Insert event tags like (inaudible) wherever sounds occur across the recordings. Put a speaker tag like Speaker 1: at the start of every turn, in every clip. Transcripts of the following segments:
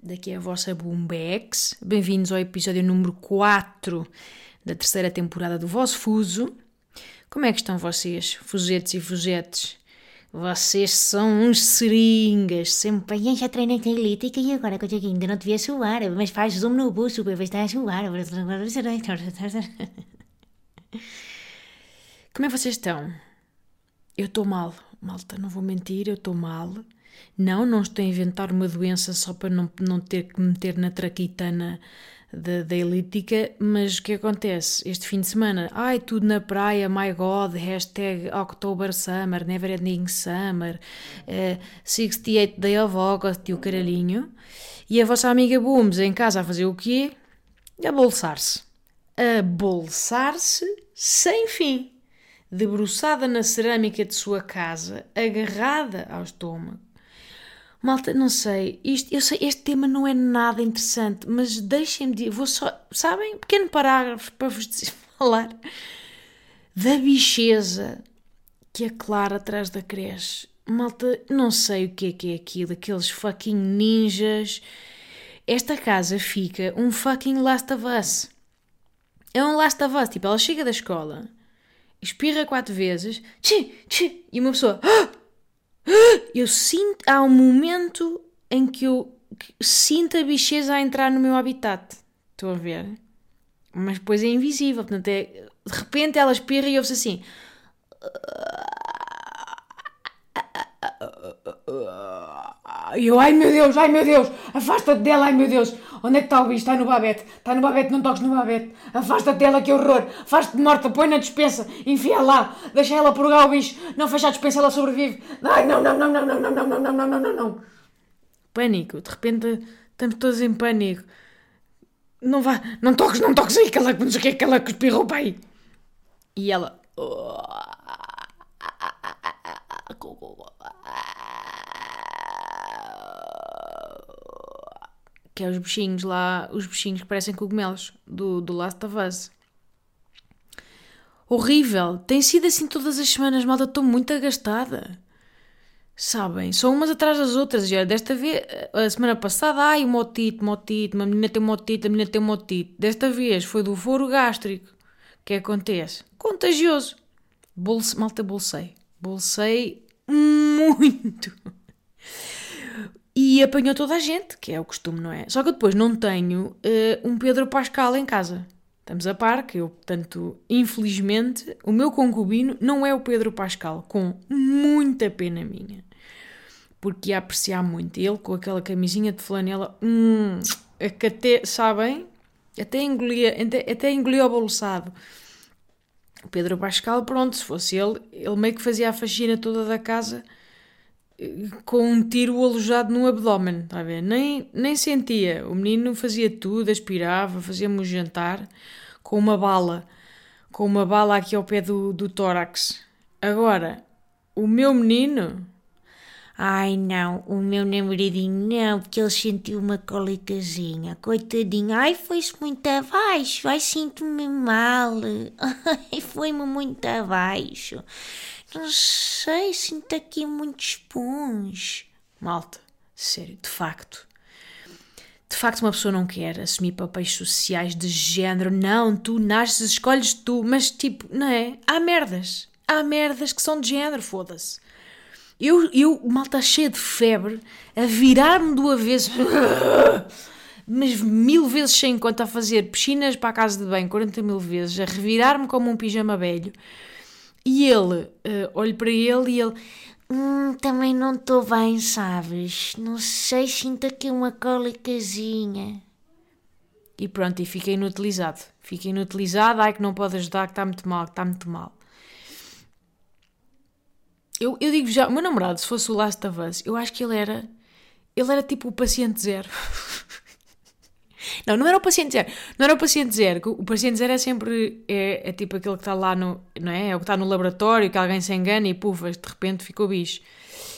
Speaker 1: Daqui é a vossa Boombex. Bem-vindos ao episódio número 4 da terceira temporada do vosso Fuso. Como é que estão vocês, fuzetes e fuzetes? Vocês são uns seringas, sempre
Speaker 2: Bem, já treinei na elítica e agora coisa que ainda não devia suar, mas faz zoom no ver se está a suar.
Speaker 1: Como é que vocês estão? Eu estou mal, malta, não vou mentir, eu estou mal. Não, não estou a inventar uma doença só para não, não ter que me meter na traquitana da, da mas o que acontece? Este fim de semana, ai, tudo na praia, my god, hashtag October Summer, Never Ending Summer, eh, 68 Day of August e o caralhinho. E a vossa amiga Booms em casa a fazer o quê? A bolsar-se. A bolsar-se sem fim debruçada na cerâmica de sua casa, agarrada ao estômago. Malta, não sei, isto, eu sei, este tema não é nada interessante, mas deixem-me vou só, sabem, pequeno parágrafo para vos (laughs) dizer, falar da bicheza que a Clara atrás da creche. Malta, não sei o que é que é aquilo, aqueles fucking ninjas. Esta casa fica um fucking Last of Us. É um Last of Us, tipo, ela chega da escola, espirra quatro vezes, tchi, tchi, e uma pessoa, "Ah! Ah!" eu sinto, há um momento em que eu sinto a bicheza a entrar no meu habitat. Estão a ver? Mas depois é invisível, portanto é, de repente ela espirra e ouve-se assim. E eu, ai meu Deus, ai meu Deus, afasta-te dela, ai meu Deus. Onde é que está o bicho? Está no babete. Está no babete, não toques no babete. Afasta-te dela, que horror. Faz-te morta, põe na despensa, enfia lá, deixa ela purgar o bicho. Não fecha a despensa, ela sobrevive. Ai, não, não, não, não, não, não, não, não, não, não, não, não. Pânico, de repente estamos todos em pânico. Não vá, não toques, não toques aí, aquela, não sei o que, aquela que espirrou para aí. E ela. Que é os bichinhos lá, os bichinhos que parecem cogumelos do, do Last of Us. Horrível! Tem sido assim todas as semanas, malta, estou muito agastada. Sabem? São umas atrás das outras. Já desta vez, a semana passada, ai, motite, motite, uma menina tem motite, a menina tem motite. Desta vez foi do foro gástrico. O que acontece? Contagioso. Bolse, malta, bolsei. Bolsei muito. E apanhou toda a gente, que é o costume, não é? Só que eu depois não tenho eh, um Pedro Pascal em casa. Estamos a par que eu, portanto, infelizmente, o meu concubino não é o Pedro Pascal, com muita pena minha. Porque ia apreciar muito. Ele com aquela camisinha de flanela, hum, é que até, sabem? Até engolia, até, até engolia o bolsado. O Pedro Pascal, pronto, se fosse ele, ele meio que fazia a faxina toda da casa com um tiro alojado no abdômen, está a ver? Nem, nem sentia. O menino fazia tudo, aspirava, fazia-me o jantar com uma bala, com uma bala aqui ao pé do, do tórax. Agora, o meu menino,
Speaker 2: Ai não, o meu namoradinho não, porque ele sentiu uma cólicazinha, coitadinho. Ai, foi-se muito abaixo, ai, sinto-me mal. (laughs) Ai, foi-me muito abaixo. Não sei, sinto aqui muitos punhos.
Speaker 1: malta, sério, de facto. De facto, uma pessoa não quer assumir papéis sociais de género. Não, tu nasces, escolhes tu, mas tipo, não é? Há merdas. Há merdas que são de género, foda-se. Eu, eu, malta cheia de febre, a virar-me do avesso, (laughs) mas mil vezes sem conta, a fazer piscinas para a casa de banho 40 mil vezes, a revirar-me como um pijama velho. E ele, eh, olho para ele e ele,
Speaker 2: Hum, também não estou bem, sabes? Não sei, sinto aqui uma cólicazinha.
Speaker 1: e pronto, e fica inutilizado. Fica inutilizado, ai que não pode ajudar, que está muito mal, que está muito mal. Eu, eu digo já, o meu namorado, se fosse o Last of Us, eu acho que ele era. Ele era tipo o paciente zero. (laughs) Não, não era o paciente zero. Não era o paciente zero. O paciente zero é sempre. É, é tipo aquele que está lá no. Não é? É o que está no laboratório, que alguém se engana e pufas, de repente ficou bicho.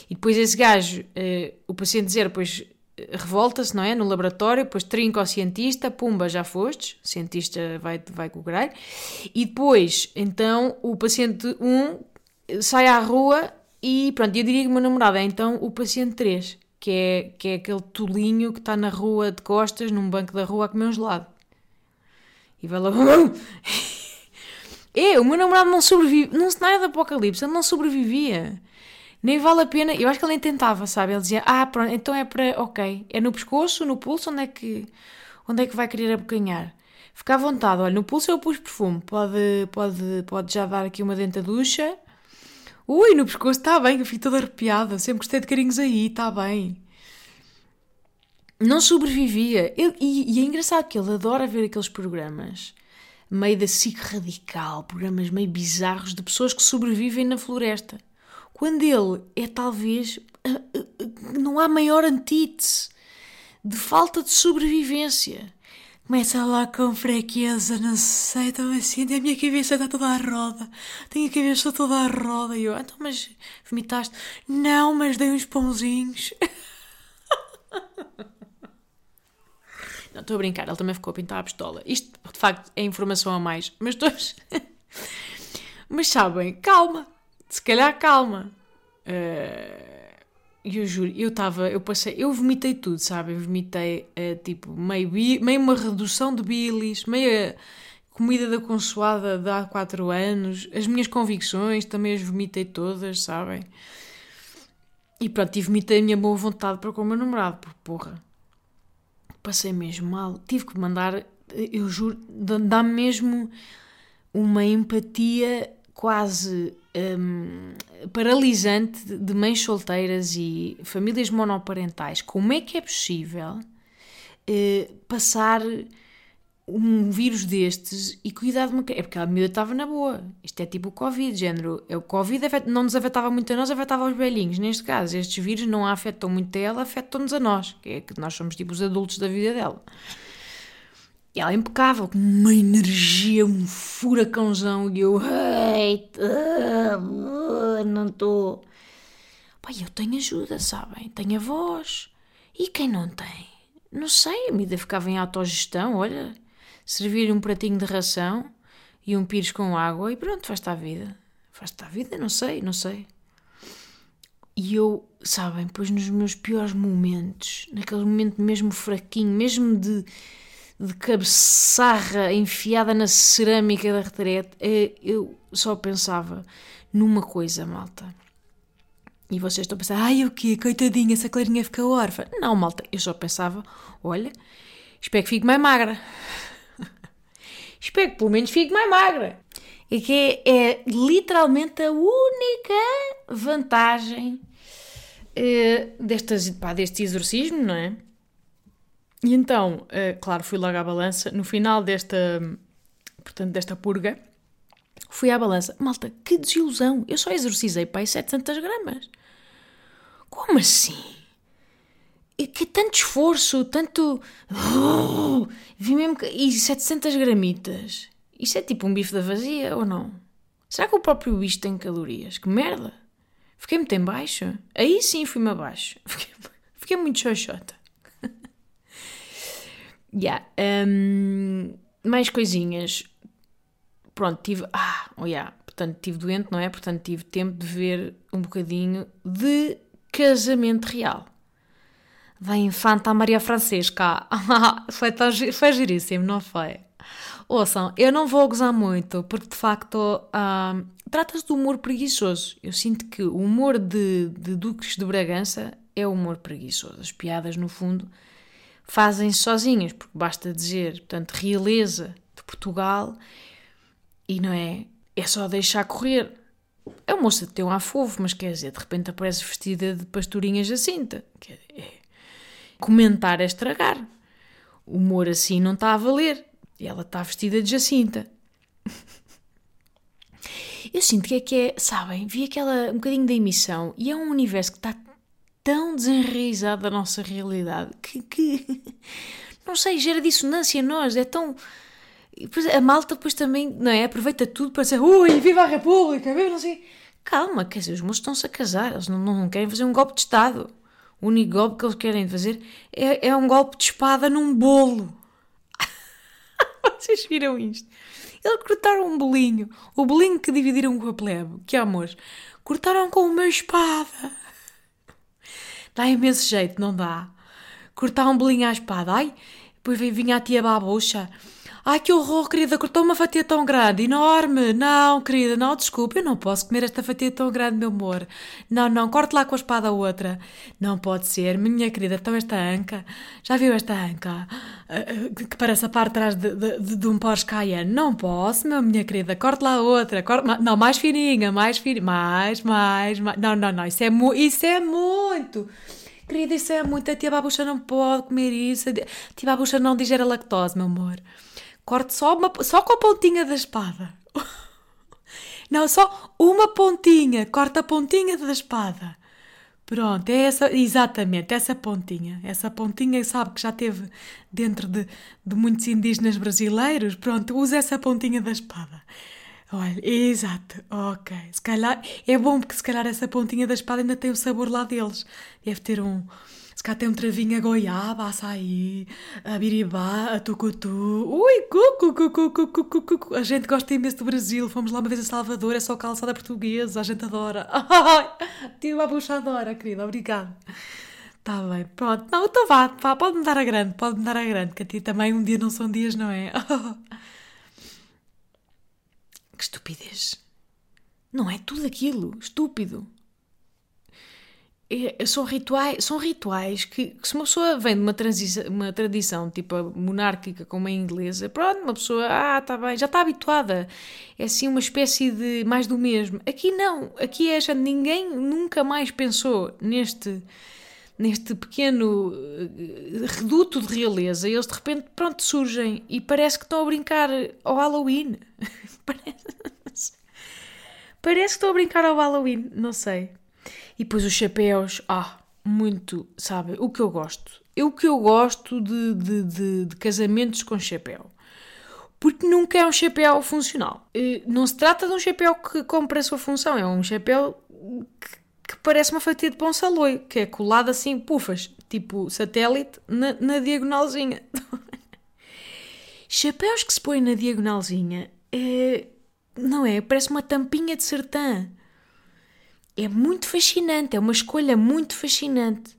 Speaker 1: E depois esse gajo, eh, o paciente zero, depois revolta-se, não é? No laboratório, depois trinca o cientista, pumba, já fostes, o cientista vai, vai com o grelho. E depois, então, o paciente 1 sai à rua e pronto, eu diria que o meu namorado é então o paciente 3, que é, que é aquele tolinho que está na rua de costas, num banco da rua a comer um gelado. E vai lá. (laughs) é, o meu namorado não sobrevive. Num cenário de apocalipse, ele não sobrevivia. Nem vale a pena. Eu acho que ele nem tentava, sabe? Ele dizia: Ah, pronto, então é para. Ok. É no pescoço, no pulso, onde é que, onde é que vai querer abocanhar? Fica à vontade. Olha, no pulso eu pus perfume. Pode, pode, pode já dar aqui uma dentaducha. Ui, no pescoço está bem, eu fico toda arrepiada. Sempre gostei de carinhos aí, está bem. Não sobrevivia. Ele, e, e, é engraçado que ele adora ver aqueles programas meio da SIC radical, programas meio bizarros de pessoas que sobrevivem na floresta. Quando ele é talvez. Não há maior antítese de falta de sobrevivência começa lá com fraqueza, não sei, então assim, a minha cabeça está toda à roda, tenho a cabeça toda à roda, e eu, então, mas vomitaste? Não, mas dei uns pãozinhos. (laughs) Não, estou a brincar, ele também ficou a pintar a pistola. Isto, de facto, é informação a mais, mas todos... (laughs) mas sabem, calma, se calhar calma. Uh eu juro, eu estava, eu passei, eu vomitei tudo, sabe? Eu vomitei, uh, tipo, meio, meio uma redução de bilis, meia comida da consoada de há 4 anos, as minhas convicções também as vomitei todas, sabem? E pronto, e vomitei a minha boa vontade para com o meu namorado, porque porra, passei mesmo mal. Tive que mandar, eu juro, dá-me mesmo uma empatia quase um, paralisante de mães solteiras e famílias monoparentais. Como é que é possível uh, passar um vírus destes e cuidar de uma É porque a miúda estava na boa. Isto é tipo o Covid, género. É o Covid não nos afetava muito a nós, afetava aos velhinhos. Neste caso, estes vírus não a afetam muito a ela, afetam-nos a nós, que é que nós somos tipo os adultos da vida dela. E ela é impecável, com uma energia, um furacãozão, e eu, eita, não estou. Pai, eu tenho ajuda, sabem? Tenho a voz. E quem não tem? Não sei, a medida ficava em autogestão, olha, servir um pratinho de ração e um pires com água e pronto, faz-te a vida. Faz-te a vida, não sei, não sei. E eu, sabem, pois nos meus piores momentos, naquele momento mesmo fraquinho, mesmo de de cabeçarra enfiada na cerâmica da retrete, é, eu só pensava numa coisa, malta. E vocês estão a pensar, ai o quê? Coitadinha, essa clarinha fica órfã. Não, malta, eu só pensava, olha, espero que fique mais magra. (laughs) espero que pelo menos fique mais magra. E que é, é literalmente a única vantagem é, destas, pá, deste exorcismo, não é? E então, uh, claro, fui logo à balança. No final desta, portanto, desta purga, fui à balança. Malta, que desilusão! Eu só exorcizei para aí 700 gramas. Como assim? E que tanto esforço, tanto. Uh, vi mesmo que... E 700 gramitas. Isso é tipo um bife da vazia ou não? Será que o próprio bicho tem calorias? Que merda! Fiquei muito em baixo. Aí sim fui-me abaixo. (laughs) Fiquei, fiquei muito xoxota. (laughs) Yeah. Um, mais coisinhas. Pronto, tive. Ah, oh yeah. Portanto, tive doente, não é? Portanto, tive tempo de ver um bocadinho de casamento real. Da infanta Maria Francesca. (laughs) foi, foi giríssimo, não foi? Ouçam, eu não vou gozar muito, porque de facto uh, trata-se de humor preguiçoso. Eu sinto que o humor de, de Duques de Bragança é humor preguiçoso. As piadas, no fundo, fazem-se sozinhas, porque basta dizer, portanto, realeza de Portugal e não é? É só deixar correr. É uma moça de teu fofo, mas quer dizer, de repente aparece vestida de pastorinha Jacinta. É, comentar é estragar. O humor assim não está a valer. E ela está vestida de Jacinta. (laughs) Eu sinto que é que é, sabem, vi aquela um bocadinho da emissão e é um universo que está tão desenraizado da nossa realidade que, que (laughs) não sei, gera dissonância em nós, é tão. A malta depois também, não é? Aproveita tudo para dizer, ui, viva a República, viva não sei. Calma, quer dizer, os moços estão-se a casar, eles não, não, querem fazer um golpe de Estado. O único golpe que eles querem fazer é, é um golpe de espada num bolo. (laughs) Vocês viram isto? Eles cortaram um bolinho, o bolinho que dividiram com a plebe, que amor, cortaram com uma espada. Dá imenso jeito, não dá? Cortar um bolinho à espada, ai, depois vinha a tia babucha Ai que horror, querida, cortou uma fatia tão grande, enorme. Não, querida, não, desculpe, eu não posso comer esta fatia tão grande, meu amor. Não, não, corte lá com a espada outra. Não pode ser, minha querida, então esta anca. Já viu esta anca? Uh, que parece a parte atrás de, de, de, um Porsche Cayenne. Não posso, meu, minha querida, corte lá outra. Corte, não, mais fininha, mais fininha, mais, mais, mais. Não, não, não, isso é, mu isso é muito. Querida, isso é muito. A tia babucha não pode comer isso. A tia babucha não digere lactose, meu amor. Corte só, uma, só com a pontinha da espada. (laughs) Não, só uma pontinha. Corta a pontinha da espada. Pronto, é essa, exatamente, essa pontinha. Essa pontinha, sabe que já teve dentro de, de muitos indígenas brasileiros. Pronto, usa essa pontinha da espada. Olha, exato, ok. Se calhar, é bom porque se calhar essa pontinha da espada ainda tem o sabor lá deles. Deve ter um, se cá tem um travinho a goiaba, a açaí, a biribá, a tucutu. Ui, cucu, cucu, cucu, cucu, cucu. A gente gosta imenso do Brasil. Fomos lá uma vez a Salvador, é só calçada portuguesa, a gente adora. Tive uma bucha adora, querida, obrigada. Tá bem, pronto. Não, então vá, vá, pode-me dar a grande, pode-me dar a grande, que a ti também um dia não são dias, não é? (laughs) que estupidez. Não é tudo aquilo, estúpido. É, são rituais, são rituais que, que, se uma pessoa vem de uma, uma tradição tipo monárquica como a inglesa, pronto, uma pessoa, ah, está bem, já está habituada. É assim uma espécie de mais do mesmo. Aqui não, aqui é já ninguém nunca mais pensou neste neste pequeno eh, reduto de realeza, eles de repente, pronto, surgem e parece que estão a brincar ao Halloween. (laughs) parece, parece que estão a brincar ao Halloween, não sei. E depois os chapéus, ah, muito, sabe? O que eu gosto. Eu que eu gosto de, de, de, de casamentos com chapéu. Porque nunca é um chapéu funcional. Não se trata de um chapéu que cumpre a sua função, é um chapéu que, que parece uma fatia de pão saloi, que é colado assim, pufas, tipo satélite, na, na diagonalzinha. (laughs) Chapéus que se põem na diagonalzinha, é, não é? Parece uma tampinha de sertã é muito fascinante, é uma escolha muito fascinante.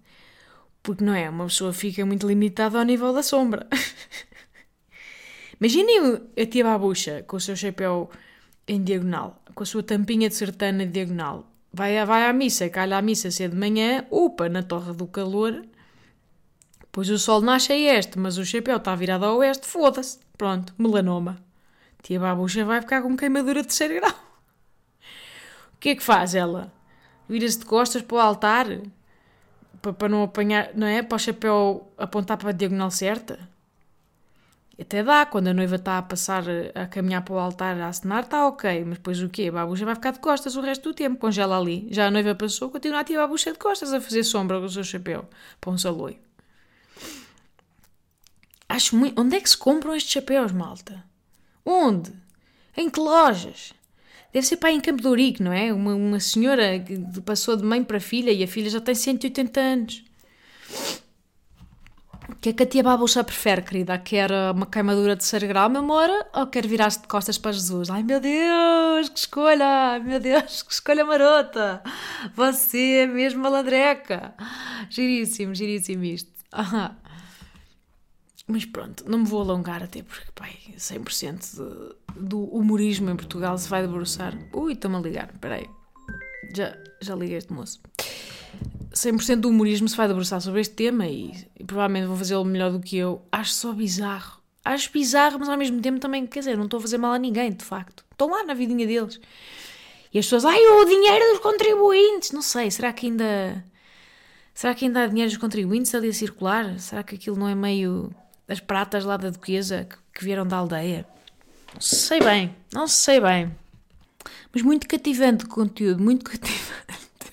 Speaker 1: Porque não é? Uma pessoa fica muito limitada ao nível da sombra. (laughs) Imaginem a tia Babucha com o seu chapéu em diagonal, com a sua tampinha de sertana em diagonal. Vai, vai à missa, calha à missa cedo de manhã, upa, na torre do calor. Pois o sol nasce a este, mas o chapéu está virado a oeste, foda-se. Pronto, melanoma. Tia Babucha vai ficar com queimadura de terceiro grau. (laughs) O que é que faz ela? Vira-se de costas para o altar para, não apanhar, não é? Para o chapéu apontar para a diagonal certa. Até dá, quando a noiva está a passar, a caminhar para o altar a acenar, está ok, mas depois o quê? A babucha vai ficar de costas o resto do tempo, congela ali. Já a noiva passou, continua a ter a babucha de costas a fazer sombra com o seu chapéu para um saloio. Acho muito. Onde é que se compram estes chapéus, malta? Onde? Em que lojas? Deve ser pai em Campo de Ourique, não é? Uma, uma senhora que passou de mãe para filha e a filha já tem 180 anos. O que é que a tia Babucha prefere, querida? Quer uma queimadura de ser grau, meu amor? Ou quer virar-se de costas para Jesus? Ai, meu Deus, que escolha! Meu Deus, que escolha marota! Você é mesmo malandreca! Giríssimo, giríssimo isto. Mas pronto, não me vou alongar até porque, pai, 100% de, do humorismo em Portugal se vai debruçar. Ui, estão-me a ligar, peraí. Já, já liguei este moço. 100% do humorismo se vai debruçar sobre este tema e, e provavelmente vou fazê-lo melhor do que eu. Acho só bizarro. Acho bizarro, mas ao mesmo tempo também, quer dizer, não estou a fazer mal a ninguém, de facto. Estão lá na vidinha deles. E as pessoas, ai, o dinheiro dos contribuintes. Não sei, será que ainda. Será que ainda há dinheiro dos contribuintes ali a circular? Será que aquilo não é meio as pratas lá da Duquesa que, vieram da aldeia? Não sei bem, não sei bem. Mas muito cativante o conteúdo, muito (laughs) cativante.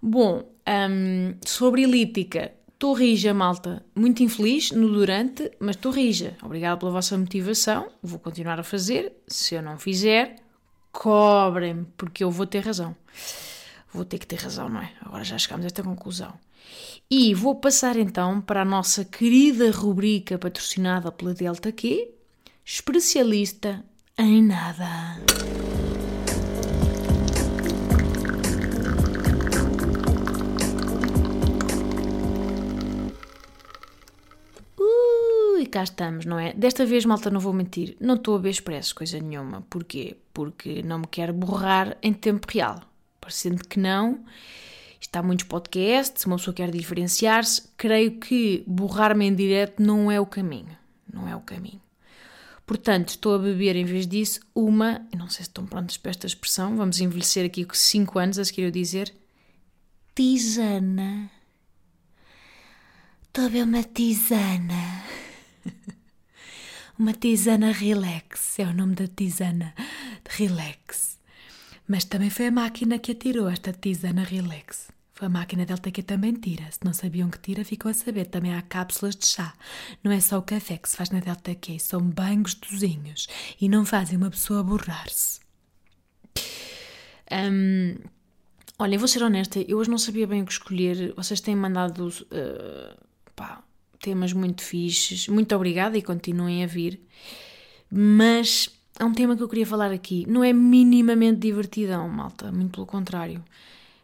Speaker 1: Bom, um, sobre Elítica, Estou rija, malta. Muito infeliz no durante, mas estou rija. Obrigada pela vossa motivação. Vou continuar a fazer. Se eu não fizer, cobrem-me, porque eu vou ter razão. Vou ter que ter razão, não é? Agora já chegamos a esta conclusão. E vou passar então para a nossa querida rubrica patrocinada pela Delta Q, especialista em nada. Ui, cá estamos, não é? Desta vez, malta, não vou mentir, não estou a ver expresso coisa nenhuma. Porquê? Porque não me quero borrar em tempo real. Parecendo que não, está muitos podcasts, uma pessoa quer diferenciar-se, creio que borrar-me em direto não é o caminho. Não é o caminho. Portanto, estou a beber, em vez disso, uma. Não sei se estão prontos para esta expressão, vamos envelhecer aqui com 5 anos a seguir eu dizer. Tisana. Estou a beber uma tisana. (laughs) uma tisana relax, é o nome da tisana. Relax. Mas também foi a máquina que atirou esta tisana relax. A máquina Delta que também tira. Se não sabiam que tira, ficam a saber. Também há cápsulas de chá. Não é só o café que se faz na Delta Q, são bem gostosinhos e não fazem uma pessoa borrar-se. Um, olha, vou ser honesta, eu hoje não sabia bem o que escolher. Vocês têm mandado uh, pá, temas muito fixes. Muito obrigada e continuem a vir. Mas há um tema que eu queria falar aqui. Não é minimamente divertidão, malta. Muito pelo contrário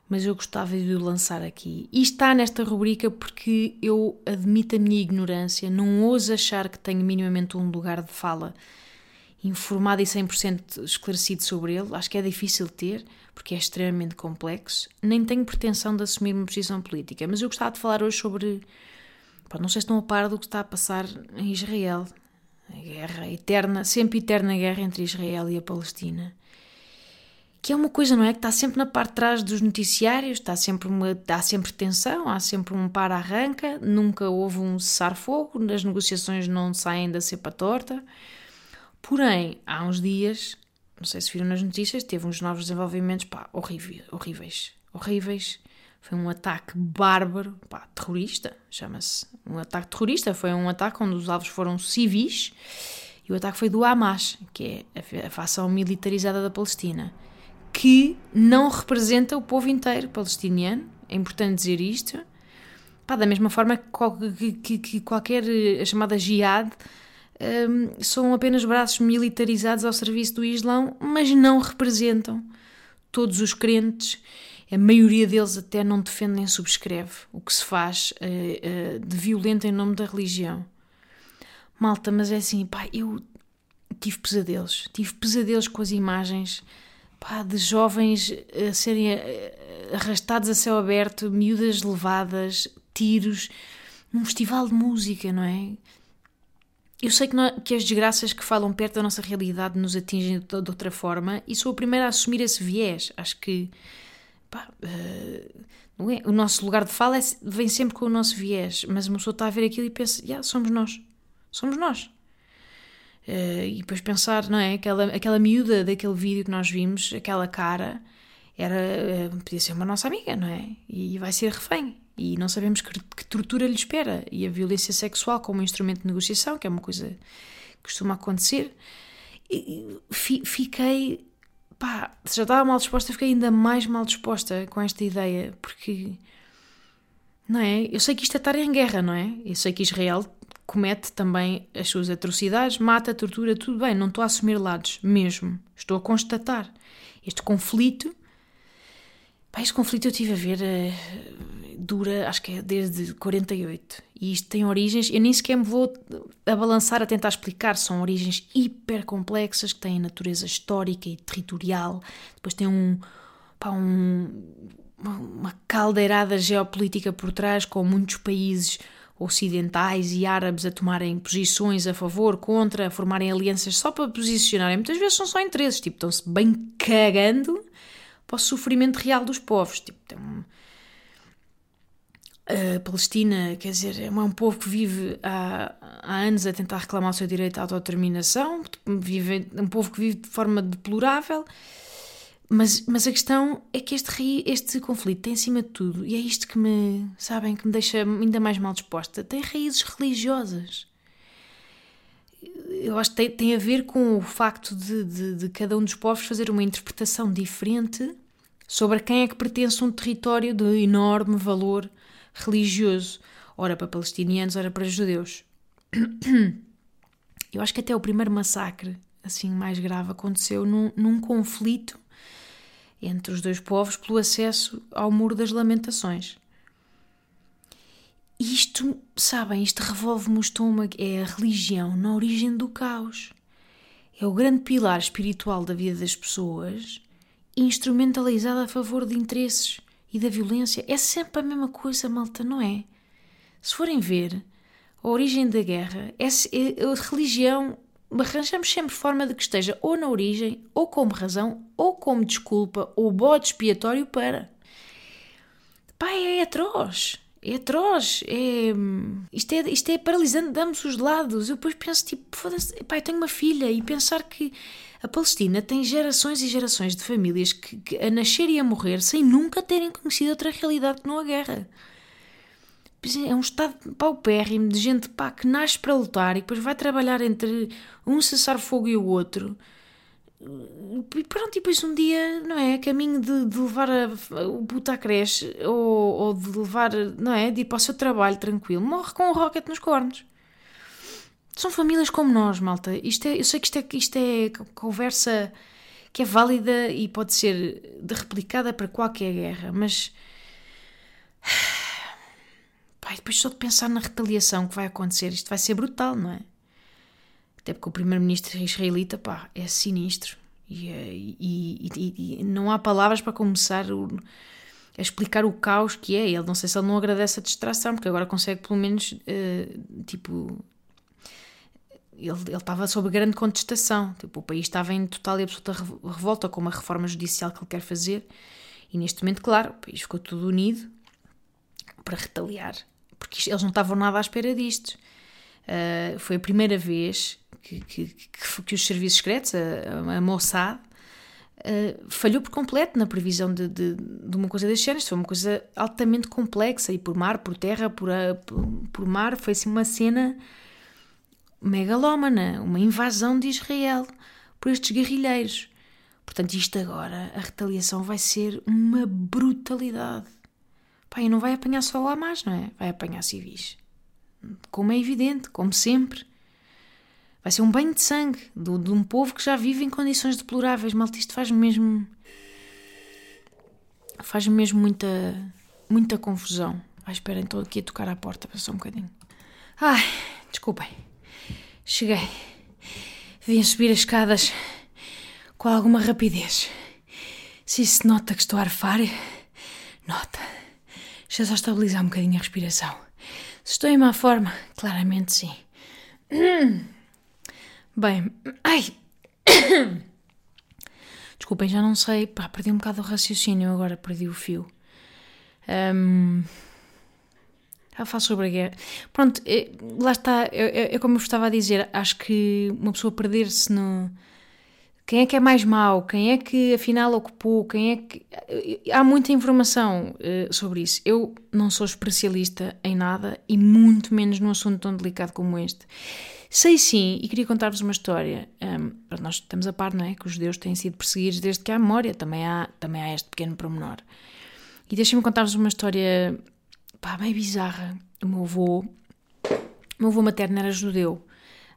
Speaker 1: mas eu gostava de o lançar aqui. E está nesta rubrica porque eu admito a minha ignorância, não ouso achar que tenho minimamente um lugar de fala informado e 100% esclarecido sobre ele. Acho que é difícil ter, porque é extremamente complexo. Nem tenho pretensão de assumir uma posição política, mas eu gostava de falar hoje sobre. Não sei se estão a par do que está a passar em Israel. A guerra eterna, sempre eterna guerra entre Israel e a Palestina que é uma coisa, não é? Que está sempre na parte de trás dos noticiários, está sempre uma, há sempre tensão, há sempre um para-arranca, nunca houve um cessar-fogo, as negociações não saem da cepa torta. Porém, há uns dias, não sei se viram nas notícias, teve uns novos desenvolvimentos, pá, horríveis, horríveis, horríveis. Foi um ataque bárbaro, pá, terrorista, chama-se. Um ataque terrorista, foi um ataque onde os alvos foram civis e o ataque foi do Hamas, que é a facção militarizada da Palestina que não representa o povo inteiro palestiniano. É importante dizer isto. Pá, da mesma forma que, que, que qualquer eh, a chamada jihad um, são apenas braços militarizados ao serviço do Islão, mas não representam todos os crentes. A maioria deles até não defende nem subscreve o que se faz uh, uh, de violento em nome da religião. Malta, mas é assim, pá, eu tive pesadelos. Tive pesadelos com as imagens pá, de jovens a serem eh, arrastados a céu aberto, miúdas levadas, tiros, num festival de música, não é? Eu sei que, não, que as desgraças que falam perto da nossa realidade nos atingem de, outra forma e sou a primeira a assumir esse viés. Acho que pá, uh, é? o nosso lugar de fala é, vem sempre com o nosso viés, mas uma pessoa está a ver aquilo e pensa: yeah, somos nós, somos nós. Uh, e depois pensar, não é? Aquela, aquela miúda daquele vídeo que nós vimos, aquela cara, era, uh, podia ser uma nossa amiga, não é? E vai ser refém. E não sabemos que, que tortura lhe espera. E a violência sexual como instrumento de negociação, que é uma coisa que costuma acontecer. E, fiquei. pá, já estava mal disposta, fiquei ainda mais mal disposta com esta ideia, porque. Não é? Eu sei que isto é estar em guerra, não é? Eu sei que Israel comete também as suas atrocidades, mata, tortura, tudo bem, não estou a assumir lados, mesmo. Estou a constatar. Este conflito. Pá, este conflito eu tive a ver. Uh, dura, acho que é desde 48. E isto tem origens. Eu nem sequer me vou abalançar a tentar explicar. São origens hiper complexas que têm natureza histórica e territorial. Depois tem um. Pá, um uma caldeirada geopolítica por trás, com muitos países ocidentais e árabes a tomarem posições a favor, contra, a formarem alianças só para posicionarem. Muitas vezes são só interesses, tipo, estão-se bem cagando para o sofrimento real dos povos. Tipo, tem um... A Palestina, quer dizer, é um povo que vive há, há anos a tentar reclamar o seu direito à autodeterminação, vive, é um povo que vive de forma deplorável, Mas, mas a questão é que este, este conflito tem acima de tudo, e é isto que me, sabem, que me deixa ainda mais mal disposta, tem raízes religiosas. Eu acho que tem, tem a ver com o facto de, de, de cada um dos povos fazer uma interpretação diferente sobre quem é que pertence um território de enorme valor religioso, ora para palestinianos, ora para judeus. Eu acho que até o primeiro massacre, assim mais grave, aconteceu num, num conflito entre os dois povos pelo acesso ao Muro das Lamentações. Isto, sabem, isto revolve-me o estômago. É a religião na origem do caos. É o grande pilar espiritual da vida das pessoas, instrumentalizado a favor de interesses e da violência. É sempre a mesma coisa, malta, não é? Se forem ver, a origem da guerra é, é a religião arranjamos sempre forma de que esteja ou na origem, ou como razão, ou como desculpa, ou bode expiatório para. Pai, é atroz. É atroz. É... Isto, é, isto é paralisante de ambos os lados. Eu depois penso, tipo, foda-se, pai, tenho uma filha e pensar que a Palestina tem gerações e gerações de famílias que, que a nascer e a morrer sem nunca terem conhecido outra realidade que não a guerra é um estado paupérrimo de gente pá, que nasce para lutar e depois vai trabalhar entre um cessar-fogo e o outro. E pronto, e depois um dia, não é? Caminho de, de levar a, o puto à creche ou, ou, de levar, não é? De ir para o seu trabalho tranquilo, morre com um rocket nos cornos. São famílias como nós, malta. Isto é, eu sei que isto é, isto é conversa que é válida e pode ser replicada para qualquer guerra, mas Pai, depois só de pensar na retaliação que vai acontecer, isto vai ser brutal, não é? Até porque o primeiro-ministro israelita, pá, é sinistro. E, e, e, e, não há palavras para começar a explicar o caos que é. Ele não sei se ele não agradece a distração, porque agora consegue pelo menos, uh, tipo, ele, estava sob grande contestação. Tipo, o país estava em total e absoluta revolta com uma reforma judicial que ele quer fazer. E neste momento, claro, o país ficou tudo unido para retaliar porque eles não estavam nada à espera disto. Uh, foi a primeira vez que, que, que, que os serviços secretos, a, a Mossad, uh, falhou por completo na previsão de, de, de uma coisa género. Isto foi uma coisa altamente complexa e por mar, por terra, por, a, por, por mar, foi assim uma cena megalómana, uma invasão de Israel por estes guerrilheiros. Portanto, isto agora, a retaliação vai ser uma brutalidade. Pá, e não vai apanhar só lá mais, não é? Vai apanhar civis. Como é evidente, como sempre. Vai ser um banho de sangue de, de um povo que já vive em condições deploráveis. Malta, isto faz mesmo. faz mesmo muita. muita confusão. Ai, esperem, estou aqui a tocar à porta, passou um bocadinho. Ai, desculpem. Cheguei. Vim subir as escadas com alguma rapidez. Se se nota que estou a arfar, nota. Deixa só estabilizar um bocadinho a respiração. Se estou em má forma, claramente sim. (clears throat) Bem, (clears throat) ai. (coughs) Desculpem, já não sei. Pá, perdi um bocado o raciocínio, agora perdi o fio. Um... Falo sobre a guerra. Pronto, é, lá está. É, é, como eu estava a dizer. Acho que uma pessoa perder-se no quem é que é mais mau? Quem é que afinal ocupou? Quem é que. Há muita informação uh, sobre isso. Eu não sou especialista em nada e muito menos num assunto tão delicado como este. Sei sim, e queria contar-vos uma história. Um, nós estamos a par, não é? Que os judeus têm sido perseguidos desde que há memória, também há, também há este pequeno promenor. E deixem-me contar-vos uma história pá, bem bizarra. O meu avô, o meu avô materno era judeu.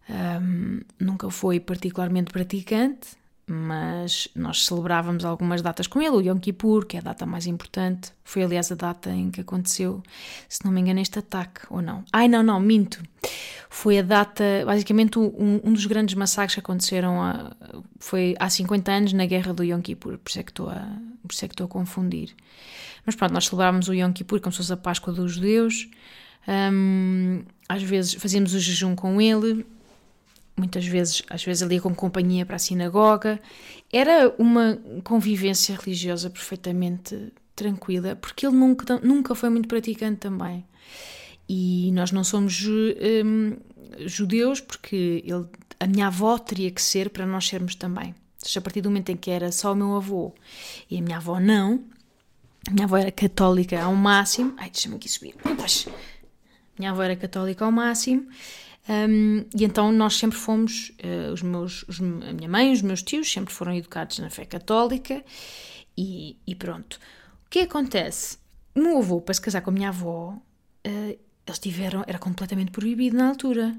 Speaker 1: Um, nunca foi particularmente praticante, mas nós celebrávamos algumas datas com ele, o Yom Kippur, que é a data mais importante. Foi, aliás, a data em que aconteceu, se não me engano, este ataque, ou não? Ai, não, não, minto. Foi a data, basicamente, um, um dos grandes massacres que aconteceram a, foi há 50 anos na guerra do Yom Kippur, por isso é que estou a, por isso é que estou a confundir. Mas pronto, nós celebrávamos o Yom Kippur como se fosse a Páscoa dos judeus. Um, às vezes fazíamos o jejum com ele, muitas vezes, às vezes ali com companhia para a sinagoga. Era uma convivência religiosa perfeitamente tranquila, porque ele nunca, nunca foi muito praticante também. E nós não somos um, judeus, porque ele, a minha avó teria que ser para nós sermos também. seja, a partir do momento em que era só o meu avô e a minha avó não, a minha avó era católica ao máximo. Ai, deixa-me aqui subir. Minha avó era católica ao máximo. Um, e então nós sempre fomos, uh, os meus, os, a minha mãe, os meus tios sempre foram educados na fé católica e, e pronto. O que acontece? O meu avô, para se casar com a minha avó, uh, eles tiveram, era completamente proibido na altura.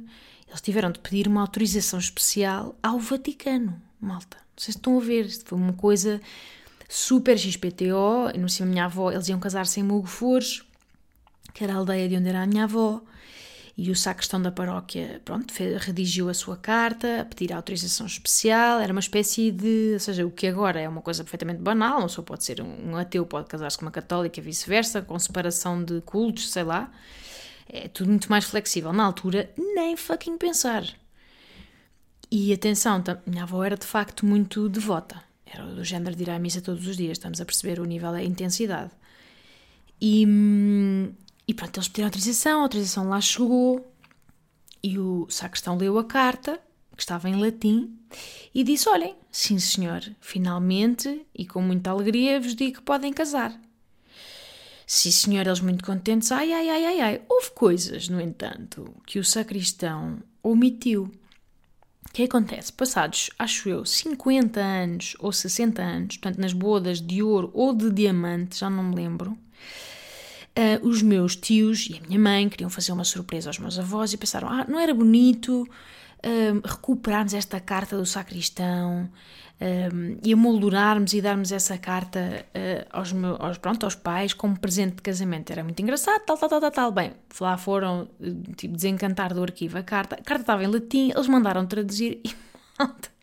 Speaker 1: Eles tiveram de pedir uma autorização especial ao Vaticano, malta. Não sei se estão a ver, isto foi uma coisa super XPTO. No cima, a minha avó, eles iam casar-se em Mugofores, que era a aldeia de onde era a minha avó. E o sacristão da paróquia, pronto, redigiu a sua carta a pedir autorização especial. Era uma espécie de. Ou seja, o que agora é uma coisa perfeitamente banal, uma pessoa pode ser um ateu, pode casar-se com uma católica, vice-versa, com separação de cultos, sei lá. É tudo muito mais flexível. Na altura, nem fucking pensar. E atenção, minha avó era de facto muito devota. Era do género de ir à missa todos os dias. Estamos a perceber o nível da intensidade. E, hum, e pronto, eles pediram autorização, a autorização lá chegou e o sacristão leu a carta, que estava em latim, e disse: Olhem, sim senhor, finalmente e com muita alegria vos digo que podem casar. Sim senhor, eles muito contentes, ai ai ai ai ai. Houve coisas, no entanto, que o sacristão omitiu. O que acontece? Passados, acho eu, 50 anos ou 60 anos, portanto, nas bodas de ouro ou de diamante, já não me lembro, uh, os meus tios e a minha mãe queriam fazer uma surpresa aos meus avós e pensaram: ah, não era bonito uh, recuperarmos esta carta do sacristão uh, e emoldurarmos e darmos essa carta aos, meus, aos, pronto, aos pais como presente de casamento. Era muito engraçado, tal, tal, tal, tal, tal. Bem, lá foram tipo, desencantar do arquivo a carta. A carta estava em latim, eles mandaram traduzir e. (laughs)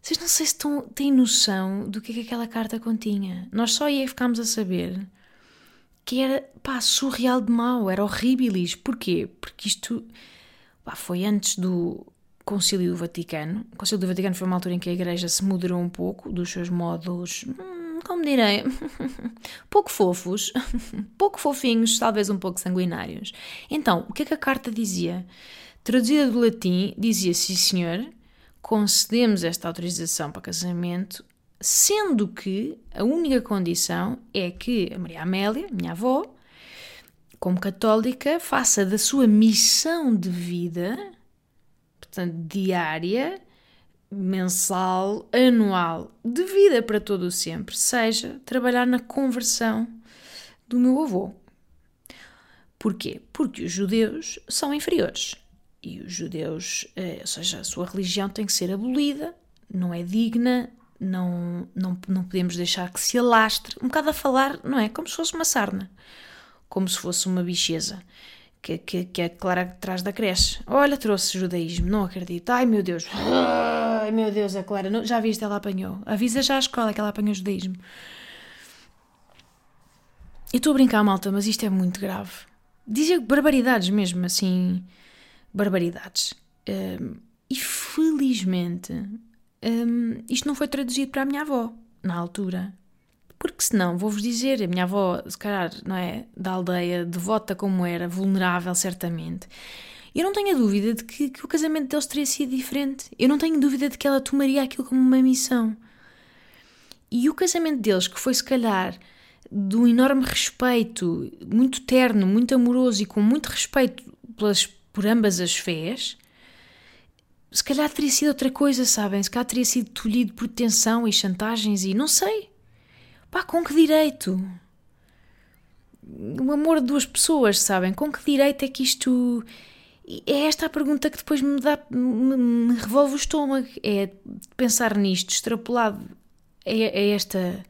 Speaker 1: Vocês não sei se têm noção do que é que aquela carta continha. Nós só aí ficámos a saber que era, pá, surreal de mau, era horríveis. Porquê? Porque isto, pá, foi antes do Concílio do Vaticano. O Concílio do Vaticano foi uma altura em que a Igreja se moderou um pouco dos seus modos, hum, como direi, (laughs) pouco fofos, (laughs) pouco fofinhos, talvez um pouco sanguinários. Então, o que é que a carta dizia? Traduzida do latim, dizia: Sim, senhor, concedemos esta autorização para casamento sendo que a única condição é que a Maria Amélia, minha avó, como católica, faça da sua missão de vida, portanto, diária, mensal, anual, de vida para todo o sempre, seja trabalhar na conversão do meu avô. Porquê? Porque os judeus são inferiores. E os judeus, eh, ou seja, a sua religião tem que ser abolida, não é digna não, não, não podemos deixar que se alastre, um bocado a falar, não é? Como se fosse uma sarna, como se fosse uma bicheza. Que, que, que é Clara atrás da creche. Olha, trouxe judaísmo, não acredito. Ai meu Deus, ai meu Deus, a Clara, não, já viste, ela apanhou. Avisa já a escola que ela apanhou judaísmo. Eu estou a brincar, malta, mas isto é muito grave. Dizem barbaridades mesmo, assim, barbaridades. Um, e felizmente um, isto não foi traduzido para a minha avó, na altura. Porque senão, vou-vos dizer, a minha avó, se calhar, não é, da aldeia, devota como era, vulnerável certamente, eu não tenho a dúvida de que, que o casamento deles teria sido diferente. Eu não tenho dúvida de que ela tomaria aquilo como uma missão. E o casamento deles, que foi se calhar de um enorme respeito, muito terno, muito amoroso e com muito respeito pelas, por ambas as fés, se calhar teria sido outra coisa, sabem? Se calhar teria sido tolhido por tensão e chantagens e não sei. Pá, com que direito? O amor de duas pessoas, sabem? Com que direito é que isto. É esta a pergunta que depois me dá. me, me revolve o estômago. É pensar nisto, extrapolado a, a esta.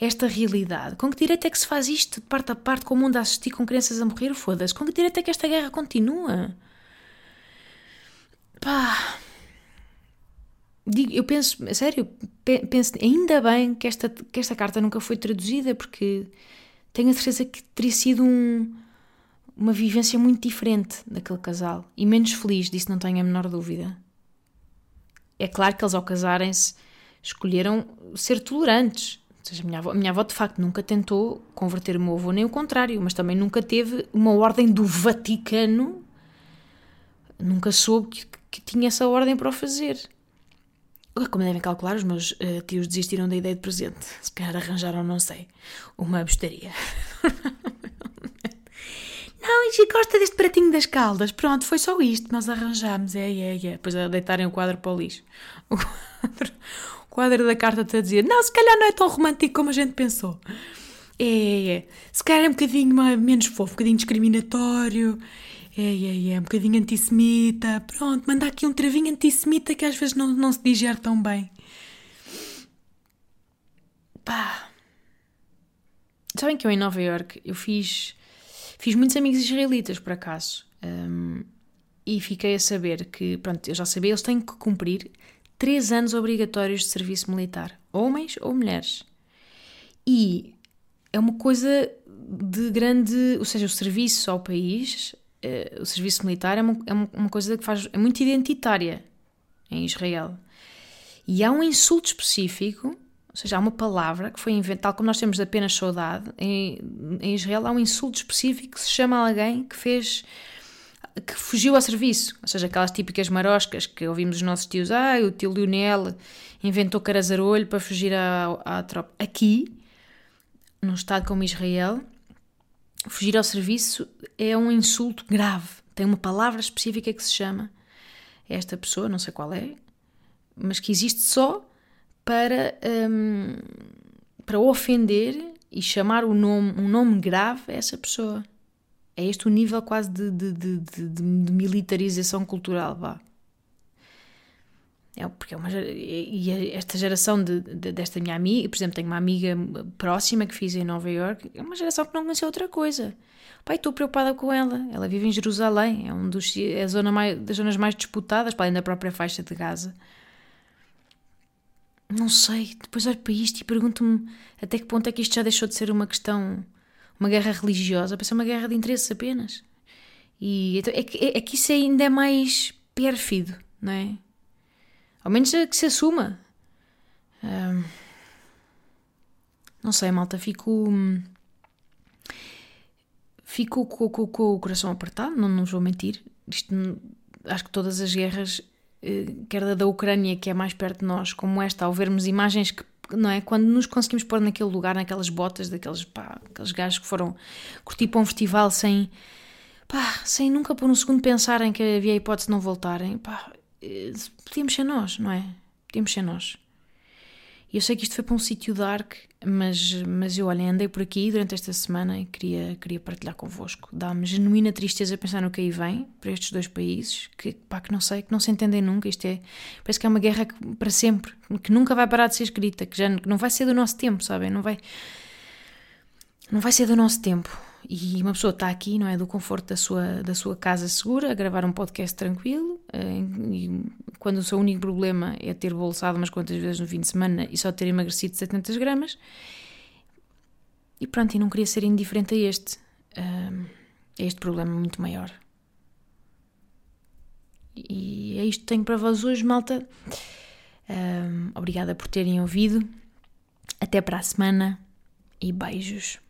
Speaker 1: esta realidade. Com que direito é que se faz isto de parte a parte, com o mundo a assistir com crianças a morrer? Foda-se. Com que direito é que esta guerra continua? Pá. Digo, eu penso, sério, penso, ainda bem que esta, que esta carta nunca foi traduzida, porque tenho a certeza que teria sido um, uma vivência muito diferente daquele casal e menos feliz, disso não tenho a menor dúvida. É claro que eles, ao casarem-se, escolheram ser tolerantes. Ou seja, a minha, avó, a minha avó de facto nunca tentou converter o meu avô, nem o contrário, mas também nunca teve uma ordem do Vaticano, nunca soube que, que tinha essa ordem para o fazer. Como devem calcular, os meus uh, tios desistiram da ideia de presente. Se calhar arranjaram, não sei, uma bestaria. (laughs) não, e gosta deste pratinho das caldas. Pronto, foi só isto. Nós arranjámos. É, é, é. Depois a deitarem o quadro para o lixo. O quadro, o quadro da carta está a dizer: Não, se calhar não é tão romântico como a gente pensou. É, é, é. Se calhar é um bocadinho menos fofo, um bocadinho discriminatório. É, é, é, um bocadinho antissemita. Pronto, manda aqui um travinho antissemita que às vezes não, não se digere tão bem. Pá. Sabem que eu em Nova York eu fiz, fiz muitos amigos israelitas por acaso. Um, e fiquei a saber que, pronto, eu já sabia, eles têm que cumprir três anos obrigatórios de serviço militar, homens ou mulheres. E é uma coisa de grande, ou seja, o serviço ao país uh, o serviço militar é uma, é uma coisa que faz, é muito identitária em Israel. E há um insulto específico, ou seja, há uma palavra que foi inventada, tal como nós temos apenas saudade, em, em Israel há um insulto específico que se chama alguém que fez que fugiu ao serviço, ou seja, aquelas típicas maroscas que ouvimos os nossos tios, ah, o tio Lionel inventou carazarolho para fugir à, à tropa. Aqui, num estado como Israel, fugir ao serviço é um insulto grave. Tem uma palavra específica que se chama esta pessoa, não sei qual é, mas que existe só para, um, para ofender e chamar o nome, um nome grave a essa pessoa. É este o nível quase de, de, de, de, de militarização cultural, vá. É, porque é uma, e esta geração de, de, desta minha amiga, por exemplo, tenho uma amiga próxima que fiz em Nova York, é uma geração que não conheceu outra coisa. Pai, estou preocupada com ela. Ela vive em Jerusalém, é um dos é a zona mais, das zonas mais disputadas, para além da própria faixa de Gaza. Não sei, depois olho para isto e pergunto-me até que ponto é que isto já deixou de ser uma questão, uma guerra religiosa, para ser uma guerra de interesses apenas. E então, é, é, é que isso ainda é mais pérfido, não é? Ao menos que se assuma. Um, não sei, malta, fico. Fico com, com, com, o coração apertado, não, não vou mentir. Isto, acho que todas as guerras, eh, quer da da Ucrânia, que é mais perto de nós, como esta, ao vermos imagens que não é? Quando nos conseguimos pôr naquele lugar, naquelas botas daqueles pá, aqueles gajos que foram curtir para um festival sem, pá, sem nunca por um segundo pensarem que havia hipótese de não voltarem, pá, podíamos ser nós, não é? Podíamos ser nós. E eu sei que isto foi para um sítio dark, mas, mas eu, olha, andei por aqui durante esta semana e queria, queria partilhar convosco. Dá-me genuína tristeza pensar no que aí vem para estes dois países, que, pá, que não sei, que não se entendem nunca. Isto é, parece que é uma guerra que, para sempre, que nunca vai parar de ser escrita, que, já, não vai ser do nosso tempo, sabem? Não vai, não vai ser do nosso tempo. E uma pessoa está aqui, não é? Do conforto da sua, da sua casa segura, a gravar um podcast tranquilo. Eh, quando o seu único problema é ter bolsado umas quantas vezes no fim de semana e só ter emagrecido 70 gramas. E pronto, e não queria ser indiferente a este. A este problema muito maior. E é isto que tenho para vós hoje, malta. obrigada por terem ouvido. Até para a semana e beijos.